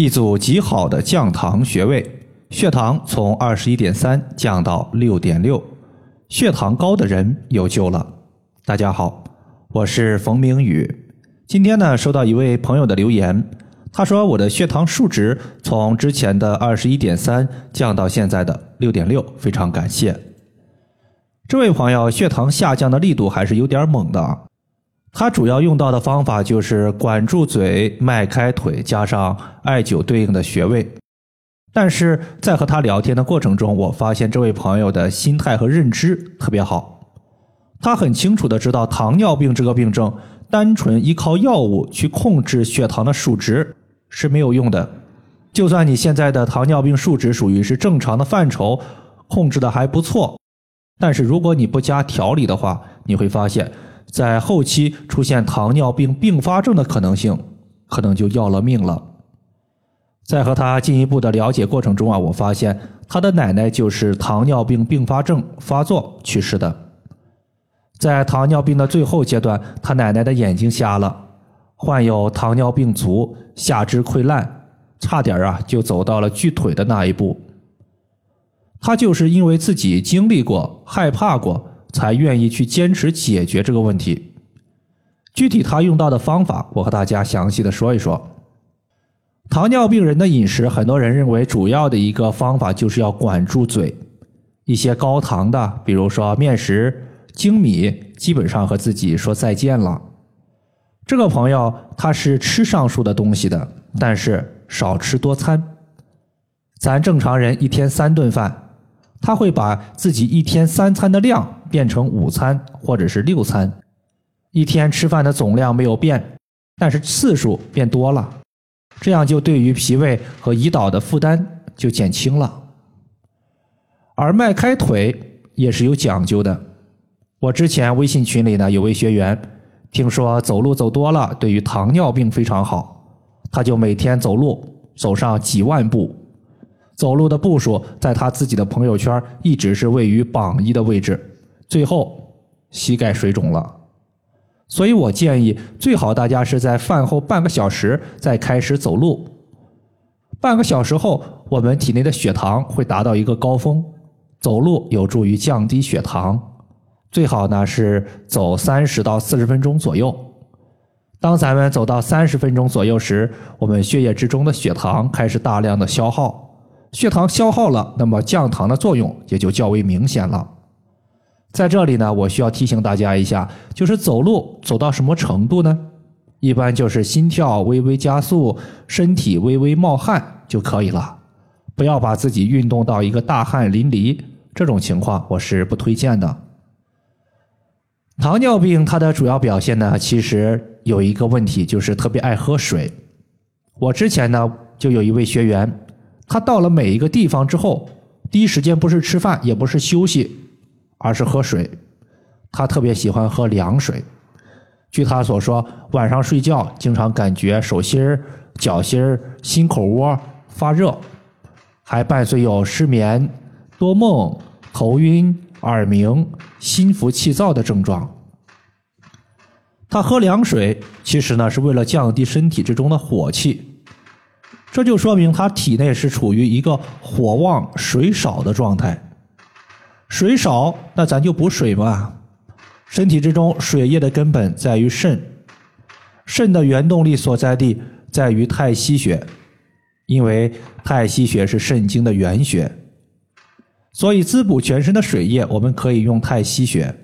一组极好的降糖穴位，血糖从二十一点三降到六点六，血糖高的人有救了。大家好，我是冯明宇。今天呢，收到一位朋友的留言，他说我的血糖数值从之前的二十一点三降到现在的六点六，非常感谢。这位朋友血糖下降的力度还是有点猛的。他主要用到的方法就是管住嘴、迈开腿，加上艾灸对应的穴位。但是在和他聊天的过程中，我发现这位朋友的心态和认知特别好。他很清楚的知道，糖尿病这个病症，单纯依靠药物去控制血糖的数值是没有用的。就算你现在的糖尿病数值属于是正常的范畴，控制的还不错，但是如果你不加调理的话，你会发现。在后期出现糖尿病并发症的可能性，可能就要了命了。在和他进一步的了解过程中啊，我发现他的奶奶就是糖尿病并发症发作去世的。在糖尿病的最后阶段，他奶奶的眼睛瞎了，患有糖尿病足，下肢溃烂，差点啊就走到了锯腿的那一步。他就是因为自己经历过，害怕过。才愿意去坚持解决这个问题。具体他用到的方法，我和大家详细的说一说。糖尿病人的饮食，很多人认为主要的一个方法就是要管住嘴，一些高糖的，比如说面食、精米，基本上和自己说再见了。这个朋友他是吃上述的东西的，但是少吃多餐。咱正常人一天三顿饭，他会把自己一天三餐的量。变成午餐或者是六餐，一天吃饭的总量没有变，但是次数变多了，这样就对于脾胃和胰岛的负担就减轻了。而迈开腿也是有讲究的。我之前微信群里呢有位学员，听说走路走多了对于糖尿病非常好，他就每天走路走上几万步，走路的步数在他自己的朋友圈一直是位于榜一的位置。最后膝盖水肿了，所以我建议最好大家是在饭后半个小时再开始走路。半个小时后，我们体内的血糖会达到一个高峰，走路有助于降低血糖。最好呢是走三十到四十分钟左右。当咱们走到三十分钟左右时，我们血液之中的血糖开始大量的消耗，血糖消耗了，那么降糖的作用也就较为明显了。在这里呢，我需要提醒大家一下，就是走路走到什么程度呢？一般就是心跳微微加速，身体微微冒汗就可以了，不要把自己运动到一个大汗淋漓，这种情况我是不推荐的。糖尿病它的主要表现呢，其实有一个问题，就是特别爱喝水。我之前呢就有一位学员，他到了每一个地方之后，第一时间不是吃饭，也不是休息。而是喝水，他特别喜欢喝凉水。据他所说，晚上睡觉经常感觉手心、脚心、心口窝发热，还伴随有失眠、多梦、头晕、耳鸣、心浮气躁的症状。他喝凉水，其实呢是为了降低身体之中的火气，这就说明他体内是处于一个火旺水少的状态。水少，那咱就补水嘛。身体之中水液的根本在于肾，肾的原动力所在地在于太溪穴，因为太溪穴是肾经的原穴，所以滋补全身的水液，我们可以用太溪穴。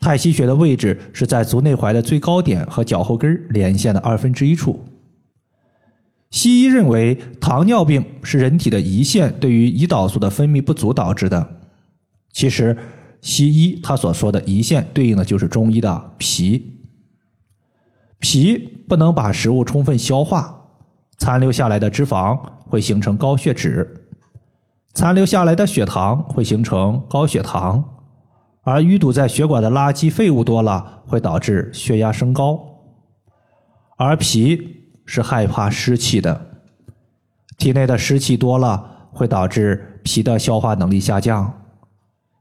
太溪穴的位置是在足内踝的最高点和脚后跟连线的二分之一处。西医认为，糖尿病是人体的胰腺对于胰岛素的分泌不足导致的。其实，西医他所说的胰腺对应的就是中医的脾。脾不能把食物充分消化，残留下来的脂肪会形成高血脂，残留下来的血糖会形成高血糖，而淤堵在血管的垃圾废物多了，会导致血压升高。而脾是害怕湿气的，体内的湿气多了，会导致脾的消化能力下降。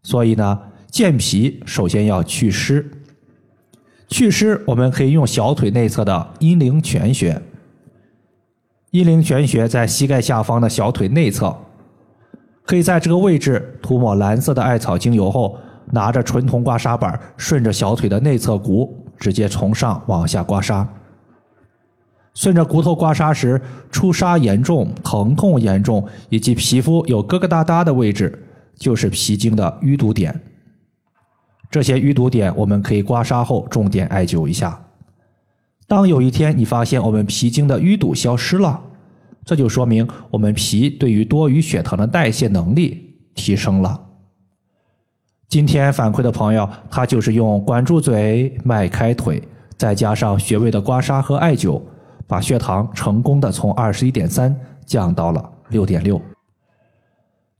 所以呢，健脾首先要祛湿。祛湿，我们可以用小腿内侧的阴陵泉穴。阴陵泉穴在膝盖下方的小腿内侧，可以在这个位置涂抹蓝色的艾草精油后，拿着纯铜刮痧板，顺着小腿的内侧骨，直接从上往下刮痧。顺着骨头刮痧时，出痧严重、疼痛严重以及皮肤有疙疙瘩瘩的位置，就是脾经的淤堵点。这些淤堵点，我们可以刮痧后重点艾灸一下。当有一天你发现我们脾经的淤堵消失了，这就说明我们脾对于多余血糖的代谢能力提升了。今天反馈的朋友，他就是用管住嘴、迈开腿，再加上穴位的刮痧和艾灸，把血糖成功的从二十一点三降到了六点六。